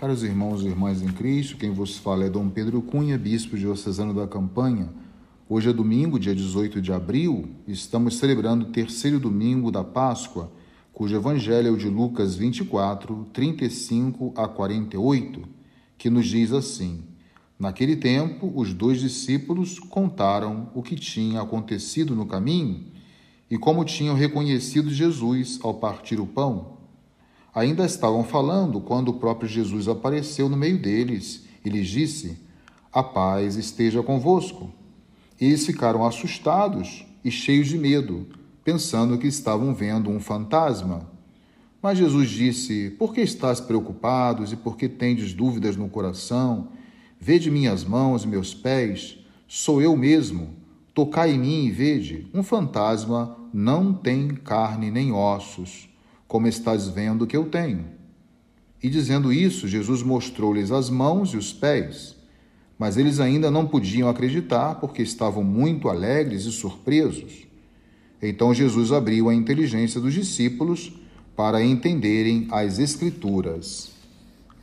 Caros irmãos e irmãs em Cristo, quem vos fala é Dom Pedro Cunha, bispo diocesano da Campanha. Hoje é domingo, dia 18 de abril, estamos celebrando o terceiro domingo da Páscoa, cujo evangelho é o de Lucas 24, 35 a 48, que nos diz assim: Naquele tempo, os dois discípulos contaram o que tinha acontecido no caminho e como tinham reconhecido Jesus ao partir o pão. Ainda estavam falando quando o próprio Jesus apareceu no meio deles e lhes disse: A paz esteja convosco. Eles ficaram assustados e cheios de medo, pensando que estavam vendo um fantasma. Mas Jesus disse: Por que estás preocupados e por que tendes dúvidas no coração? Vede minhas mãos e meus pés, sou eu mesmo. Tocai em mim e vede: um fantasma não tem carne nem ossos como estás vendo que eu tenho. E dizendo isso, Jesus mostrou-lhes as mãos e os pés. Mas eles ainda não podiam acreditar porque estavam muito alegres e surpresos. Então Jesus abriu a inteligência dos discípulos para entenderem as Escrituras.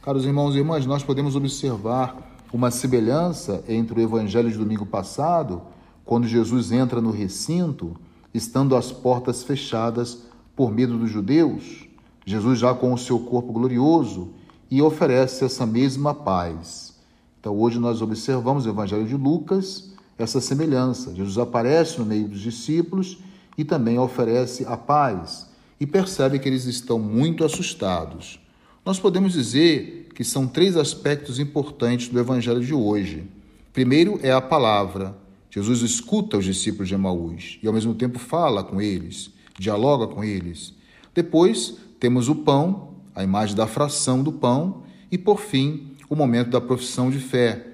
Caros irmãos e irmãs, nós podemos observar uma semelhança entre o evangelho de domingo passado, quando Jesus entra no recinto, estando as portas fechadas por medo dos judeus, Jesus já com o seu corpo glorioso e oferece essa mesma paz. Então hoje nós observamos no Evangelho de Lucas essa semelhança. Jesus aparece no meio dos discípulos e também oferece a paz e percebe que eles estão muito assustados. Nós podemos dizer que são três aspectos importantes do Evangelho de hoje. Primeiro é a palavra. Jesus escuta os discípulos de Emaús e ao mesmo tempo fala com eles dialoga com eles. Depois temos o pão, a imagem da fração do pão, e por fim, o momento da profissão de fé.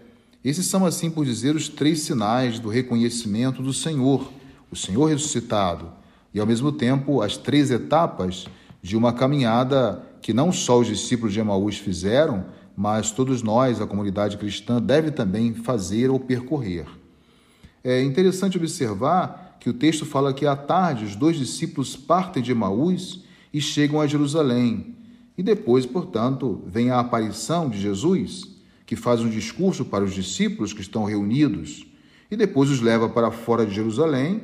Esses são, assim por dizer, os três sinais do reconhecimento do Senhor, o Senhor ressuscitado, e ao mesmo tempo as três etapas de uma caminhada que não só os discípulos de Emaús fizeram, mas todos nós, a comunidade cristã, deve também fazer ou percorrer. É interessante observar que o texto fala que à tarde os dois discípulos partem de Emaús e chegam a Jerusalém. E depois, portanto, vem a aparição de Jesus, que faz um discurso para os discípulos que estão reunidos, e depois os leva para fora de Jerusalém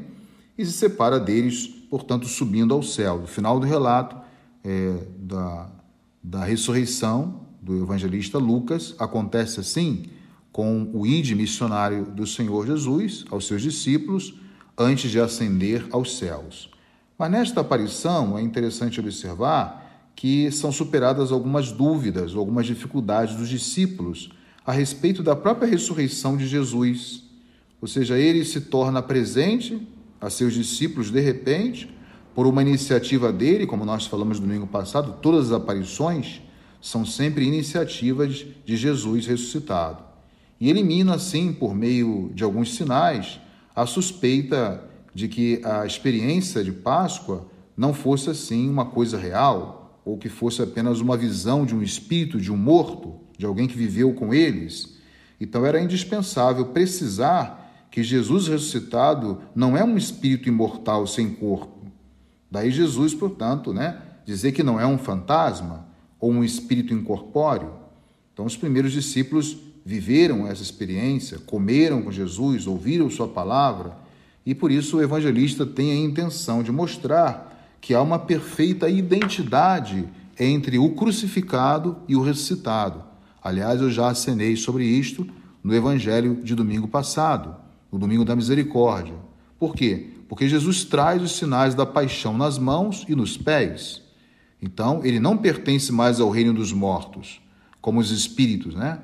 e se separa deles, portanto, subindo ao céu. No final do relato é, da, da ressurreição do evangelista Lucas, acontece assim com o ide missionário do Senhor Jesus aos seus discípulos antes de ascender aos céus. Mas nesta aparição é interessante observar que são superadas algumas dúvidas, algumas dificuldades dos discípulos a respeito da própria ressurreição de Jesus. Ou seja, ele se torna presente a seus discípulos de repente, por uma iniciativa dele, como nós falamos no domingo passado, todas as aparições são sempre iniciativas de Jesus ressuscitado. E elimina, assim, por meio de alguns sinais, a suspeita de que a experiência de Páscoa não fosse assim uma coisa real, ou que fosse apenas uma visão de um espírito de um morto, de alguém que viveu com eles. Então era indispensável precisar que Jesus ressuscitado não é um espírito imortal sem corpo. Daí Jesus, portanto, né, dizer que não é um fantasma ou um espírito incorpóreo. Então os primeiros discípulos viveram essa experiência, comeram com Jesus, ouviram Sua palavra, e por isso o evangelista tem a intenção de mostrar que há uma perfeita identidade entre o crucificado e o ressuscitado. Aliás, eu já acenei sobre isto no evangelho de domingo passado, no domingo da misericórdia. Por quê? Porque Jesus traz os sinais da paixão nas mãos e nos pés. Então, ele não pertence mais ao reino dos mortos, como os espíritos, né?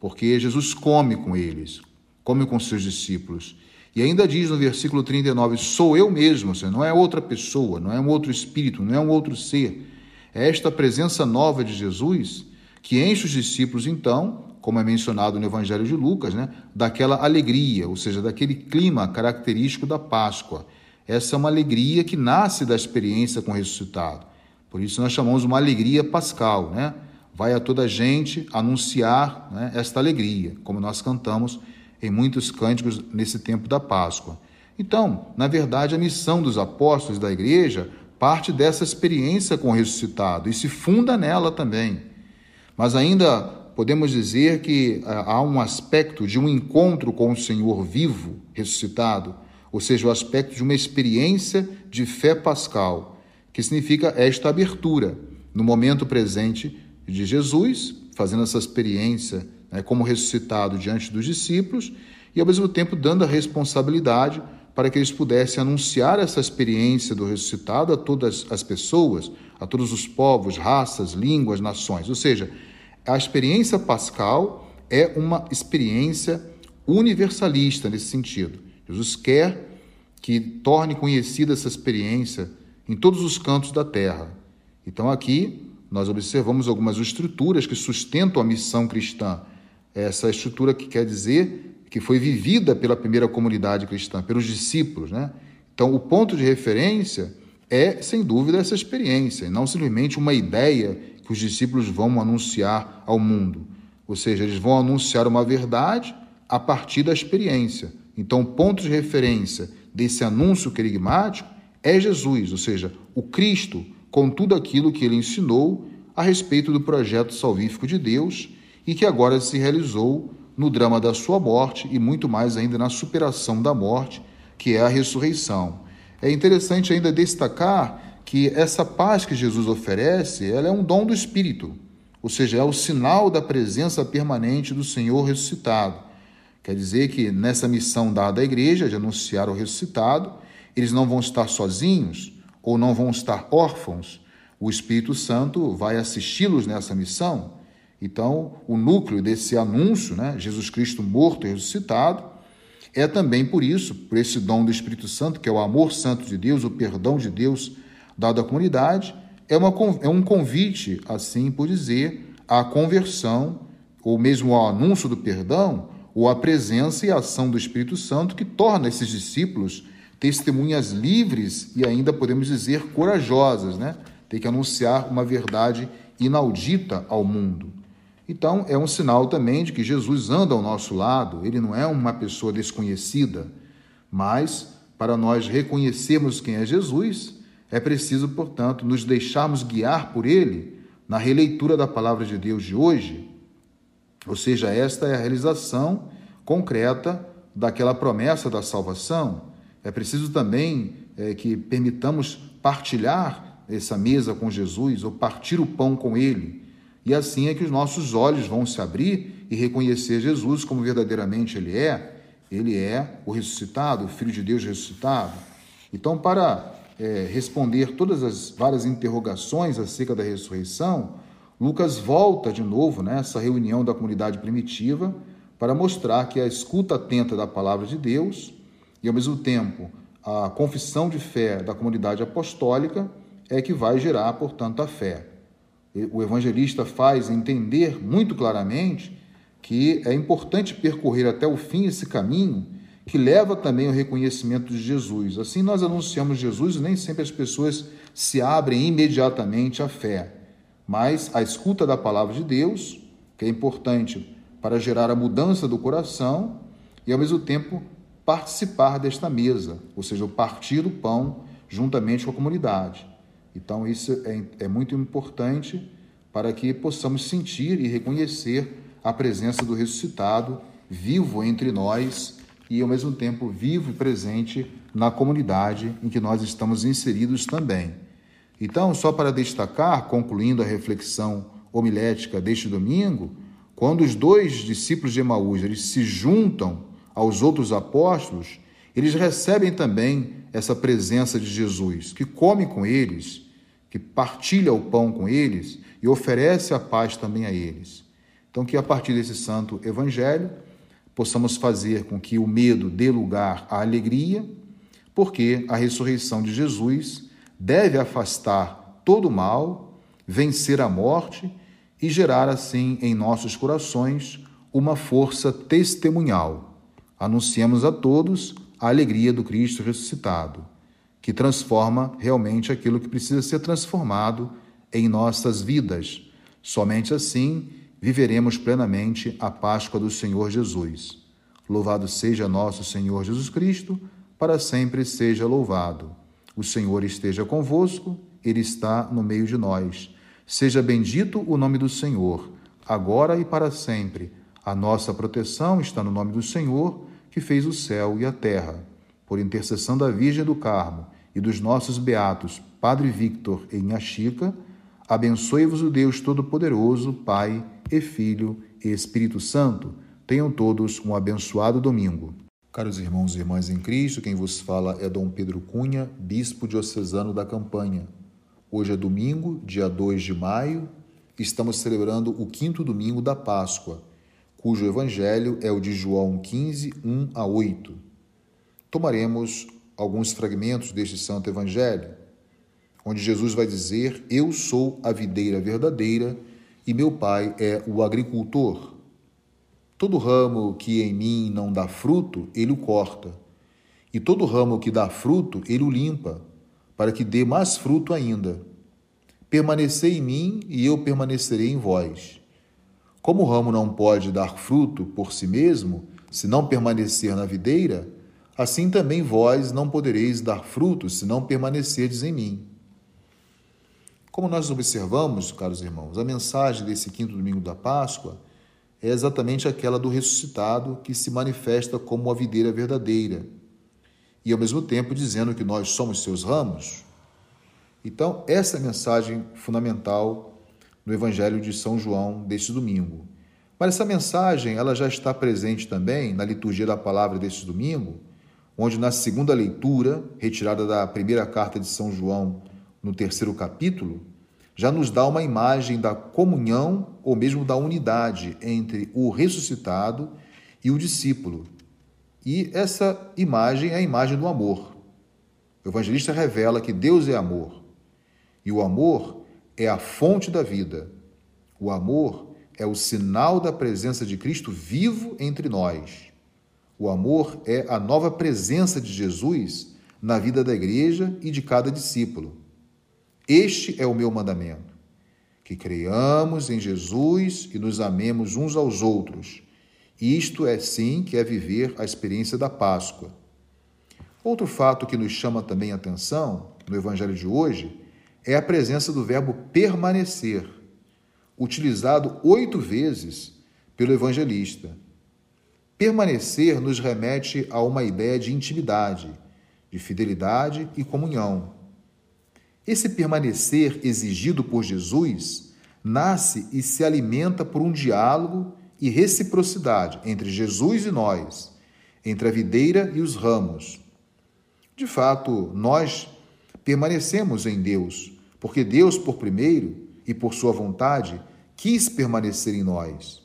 Porque Jesus come com eles, come com seus discípulos. E ainda diz no versículo 39: Sou eu mesmo, seja, não é outra pessoa, não é um outro espírito, não é um outro ser. É esta presença nova de Jesus que enche os discípulos, então, como é mencionado no Evangelho de Lucas, né, daquela alegria, ou seja, daquele clima característico da Páscoa. Essa é uma alegria que nasce da experiência com o ressuscitado. Por isso nós chamamos uma alegria pascal, né? Vai a toda gente anunciar né, esta alegria, como nós cantamos em muitos cânticos nesse tempo da Páscoa. Então, na verdade, a missão dos apóstolos da igreja parte dessa experiência com o ressuscitado e se funda nela também. Mas ainda podemos dizer que há um aspecto de um encontro com o Senhor vivo, ressuscitado, ou seja, o aspecto de uma experiência de fé pascal, que significa esta abertura no momento presente de Jesus, fazendo essa experiência né, como ressuscitado diante dos discípulos e, ao mesmo tempo, dando a responsabilidade para que eles pudessem anunciar essa experiência do ressuscitado a todas as pessoas, a todos os povos, raças, línguas, nações. Ou seja, a experiência pascal é uma experiência universalista nesse sentido. Jesus quer que torne conhecida essa experiência em todos os cantos da terra. Então, aqui nós observamos algumas estruturas que sustentam a missão cristã. Essa estrutura que quer dizer que foi vivida pela primeira comunidade cristã, pelos discípulos. Né? Então, o ponto de referência é, sem dúvida, essa experiência, não simplesmente uma ideia que os discípulos vão anunciar ao mundo. Ou seja, eles vão anunciar uma verdade a partir da experiência. Então, o ponto de referência desse anúncio querigmático é Jesus, ou seja, o Cristo, com tudo aquilo que ele ensinou a respeito do projeto salvífico de Deus e que agora se realizou no drama da sua morte e muito mais ainda na superação da morte, que é a ressurreição. É interessante ainda destacar que essa paz que Jesus oferece, ela é um dom do Espírito, ou seja, é o sinal da presença permanente do Senhor ressuscitado. Quer dizer que nessa missão dada à igreja de anunciar o ressuscitado, eles não vão estar sozinhos ou não vão estar órfãos. O Espírito Santo vai assisti-los nessa missão então, o núcleo desse anúncio, né, Jesus Cristo morto e ressuscitado, é também por isso, por esse dom do Espírito Santo, que é o amor santo de Deus, o perdão de Deus dado à comunidade, é, uma, é um convite, assim por dizer, à conversão, ou mesmo ao anúncio do perdão, ou à presença e ação do Espírito Santo, que torna esses discípulos testemunhas livres e ainda podemos dizer corajosas, né? Tem que anunciar uma verdade inaudita ao mundo. Então, é um sinal também de que Jesus anda ao nosso lado, ele não é uma pessoa desconhecida, mas para nós reconhecermos quem é Jesus, é preciso, portanto, nos deixarmos guiar por ele na releitura da palavra de Deus de hoje. Ou seja, esta é a realização concreta daquela promessa da salvação. É preciso também é, que permitamos partilhar essa mesa com Jesus ou partir o pão com ele e assim é que os nossos olhos vão se abrir e reconhecer Jesus como verdadeiramente Ele é. Ele é o ressuscitado, o Filho de Deus ressuscitado. Então, para é, responder todas as várias interrogações acerca da ressurreição, Lucas volta de novo nessa né, reunião da comunidade primitiva para mostrar que a escuta atenta da palavra de Deus e, ao mesmo tempo, a confissão de fé da comunidade apostólica é que vai gerar, portanto, a fé o evangelista faz entender muito claramente que é importante percorrer até o fim esse caminho que leva também ao reconhecimento de Jesus. Assim, nós anunciamos Jesus e nem sempre as pessoas se abrem imediatamente à fé, mas a escuta da palavra de Deus, que é importante para gerar a mudança do coração e, ao mesmo tempo, participar desta mesa, ou seja, o partir do pão juntamente com a comunidade. Então, isso é, é muito importante para que possamos sentir e reconhecer a presença do ressuscitado vivo entre nós e, ao mesmo tempo, vivo e presente na comunidade em que nós estamos inseridos também. Então, só para destacar, concluindo a reflexão homilética deste domingo, quando os dois discípulos de Emaús eles se juntam aos outros apóstolos, eles recebem também essa presença de Jesus, que come com eles, que partilha o pão com eles e oferece a paz também a eles. Então, que a partir desse santo evangelho possamos fazer com que o medo dê lugar à alegria, porque a ressurreição de Jesus deve afastar todo o mal, vencer a morte e gerar assim em nossos corações uma força testemunhal. Anunciemos a todos a alegria do Cristo ressuscitado que transforma realmente aquilo que precisa ser transformado em nossas vidas. Somente assim viveremos plenamente a Páscoa do Senhor Jesus. Louvado seja nosso Senhor Jesus Cristo, para sempre seja louvado. O Senhor esteja convosco, Ele está no meio de nós. Seja bendito o nome do Senhor agora e para sempre. A nossa proteção está no nome do Senhor, que fez o céu e a terra. Por intercessão da Virgem do Carmo e dos nossos beatos Padre Victor e Inhaxica, abençoe-vos o Deus Todo-Poderoso, Pai e Filho e Espírito Santo. Tenham todos um abençoado domingo. Caros irmãos e irmãs em Cristo, quem vos fala é Dom Pedro Cunha, bispo diocesano da Campanha. Hoje é domingo, dia 2 de maio, estamos celebrando o quinto domingo da Páscoa, cujo evangelho é o de João 15, 1 a 8. Tomaremos alguns fragmentos deste santo evangelho, onde Jesus vai dizer: Eu sou a videira verdadeira e meu pai é o agricultor. Todo ramo que em mim não dá fruto, ele o corta, e todo ramo que dá fruto, ele o limpa, para que dê mais fruto ainda. Permanecei em mim e eu permanecerei em vós. Como o ramo não pode dar fruto por si mesmo, se não permanecer na videira, assim também vós não podereis dar fruto se não permanecerdes em mim. Como nós observamos, caros irmãos, a mensagem desse quinto domingo da Páscoa é exatamente aquela do ressuscitado que se manifesta como a videira verdadeira e ao mesmo tempo dizendo que nós somos seus ramos. Então, essa é a mensagem fundamental no Evangelho de São João deste domingo. Mas essa mensagem ela já está presente também na liturgia da palavra deste domingo, onde na segunda leitura, retirada da primeira carta de São João, no terceiro capítulo, já nos dá uma imagem da comunhão ou mesmo da unidade entre o ressuscitado e o discípulo. E essa imagem é a imagem do amor. O evangelista revela que Deus é amor. E o amor é a fonte da vida. O amor é o sinal da presença de Cristo vivo entre nós. O amor é a nova presença de Jesus na vida da igreja e de cada discípulo. Este é o meu mandamento: que creiamos em Jesus e nos amemos uns aos outros. Isto é sim que é viver a experiência da Páscoa. Outro fato que nos chama também a atenção no evangelho de hoje é a presença do verbo permanecer, utilizado oito vezes pelo evangelista. Permanecer nos remete a uma ideia de intimidade, de fidelidade e comunhão. Esse permanecer exigido por Jesus nasce e se alimenta por um diálogo e reciprocidade entre Jesus e nós, entre a videira e os ramos. De fato, nós permanecemos em Deus, porque Deus, por primeiro e por sua vontade, quis permanecer em nós.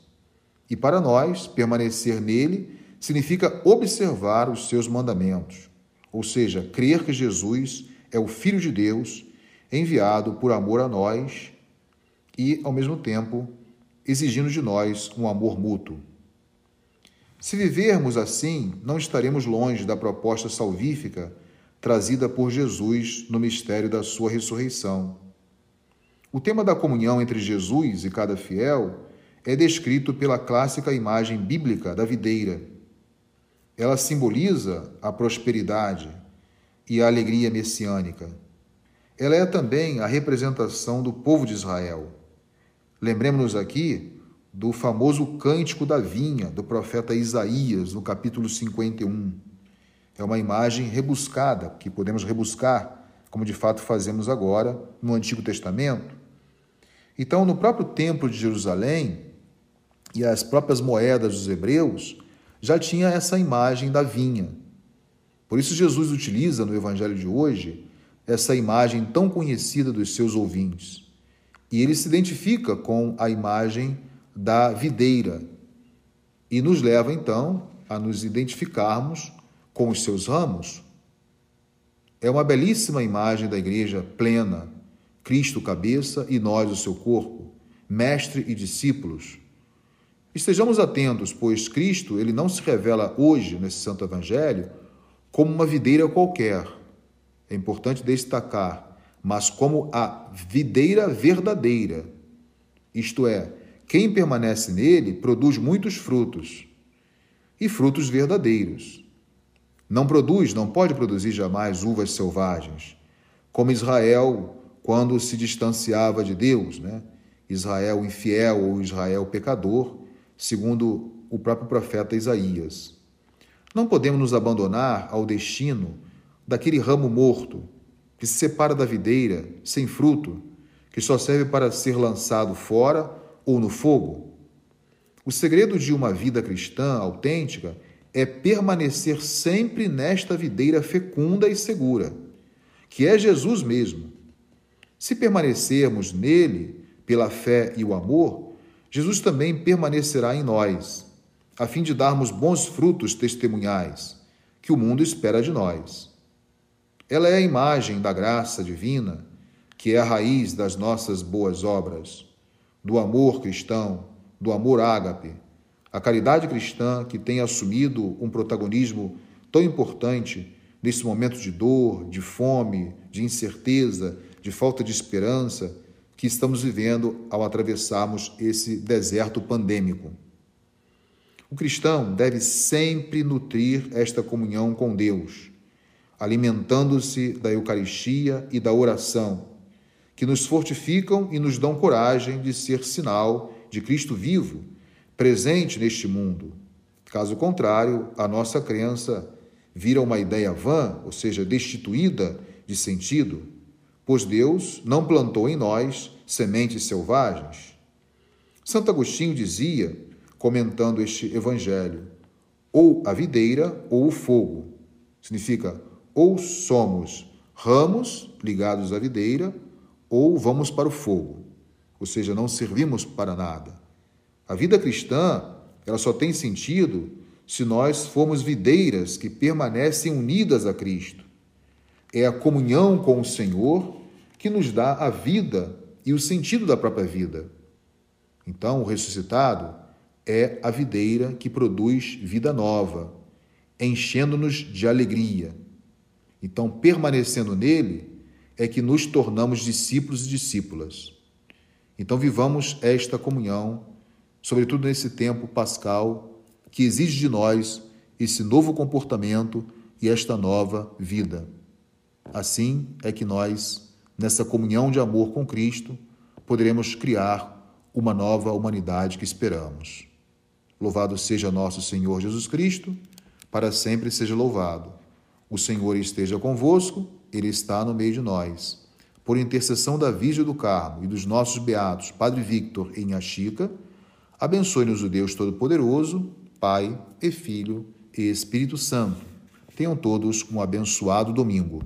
E para nós, permanecer nele significa observar os seus mandamentos, ou seja, crer que Jesus é o Filho de Deus, enviado por amor a nós e, ao mesmo tempo, exigindo de nós um amor mútuo. Se vivermos assim, não estaremos longe da proposta salvífica trazida por Jesus no mistério da sua ressurreição. O tema da comunhão entre Jesus e cada fiel é descrito pela clássica imagem bíblica da videira. Ela simboliza a prosperidade e a alegria messiânica. Ela é também a representação do povo de Israel. Lembremos-nos aqui do famoso cântico da vinha do profeta Isaías, no capítulo 51 é uma imagem rebuscada, que podemos rebuscar, como de fato fazemos agora no Antigo Testamento. Então, no próprio Templo de Jerusalém e as próprias moedas dos hebreus já tinha essa imagem da vinha. Por isso, Jesus utiliza no Evangelho de hoje essa imagem tão conhecida dos seus ouvintes. E ele se identifica com a imagem da videira e nos leva então a nos identificarmos com os seus ramos. É uma belíssima imagem da igreja plena, Cristo cabeça e nós o seu corpo, mestre e discípulos. Estejamos atentos, pois Cristo, ele não se revela hoje nesse santo evangelho como uma videira qualquer. É importante destacar, mas como a videira verdadeira. Isto é, quem permanece nele produz muitos frutos, e frutos verdadeiros. Não produz, não pode produzir jamais uvas selvagens, como Israel quando se distanciava de Deus, né? Israel infiel ou Israel pecador, segundo o próprio profeta Isaías. Não podemos nos abandonar ao destino daquele ramo morto que se separa da videira, sem fruto, que só serve para ser lançado fora ou no fogo. O segredo de uma vida cristã autêntica é permanecer sempre nesta videira fecunda e segura, que é Jesus mesmo. Se permanecermos nele pela fé e o amor, Jesus também permanecerá em nós, a fim de darmos bons frutos testemunhais que o mundo espera de nós. Ela é a imagem da graça divina, que é a raiz das nossas boas obras, do amor cristão, do amor ágape, a caridade cristã que tem assumido um protagonismo tão importante nesse momento de dor, de fome, de incerteza, de falta de esperança que estamos vivendo ao atravessarmos esse deserto pandêmico. O cristão deve sempre nutrir esta comunhão com Deus, alimentando-se da Eucaristia e da oração, que nos fortificam e nos dão coragem de ser sinal de Cristo vivo presente neste mundo. Caso contrário, a nossa crença vira uma ideia vã, ou seja, destituída de sentido, pois Deus não plantou em nós sementes selvagens. Santo Agostinho dizia, comentando este evangelho, ou a videira ou o fogo. Significa ou somos ramos ligados à videira, ou vamos para o fogo. Ou seja, não servimos para nada. A vida cristã, ela só tem sentido se nós formos videiras que permanecem unidas a Cristo. É a comunhão com o Senhor que nos dá a vida e o sentido da própria vida. Então, o ressuscitado é a videira que produz vida nova, enchendo-nos de alegria. Então, permanecendo nele, é que nos tornamos discípulos e discípulas. Então, vivamos esta comunhão sobretudo nesse tempo pascal que exige de nós esse novo comportamento e esta nova vida. Assim é que nós, nessa comunhão de amor com Cristo, poderemos criar uma nova humanidade que esperamos. Louvado seja nosso Senhor Jesus Cristo, para sempre seja louvado. O Senhor esteja convosco, Ele está no meio de nós. Por intercessão da Virgem do Carmo e dos nossos beatos Padre Victor e Inha Chica, Abençoe-nos o Deus Todo-Poderoso, Pai e Filho e Espírito Santo. Tenham todos um abençoado domingo.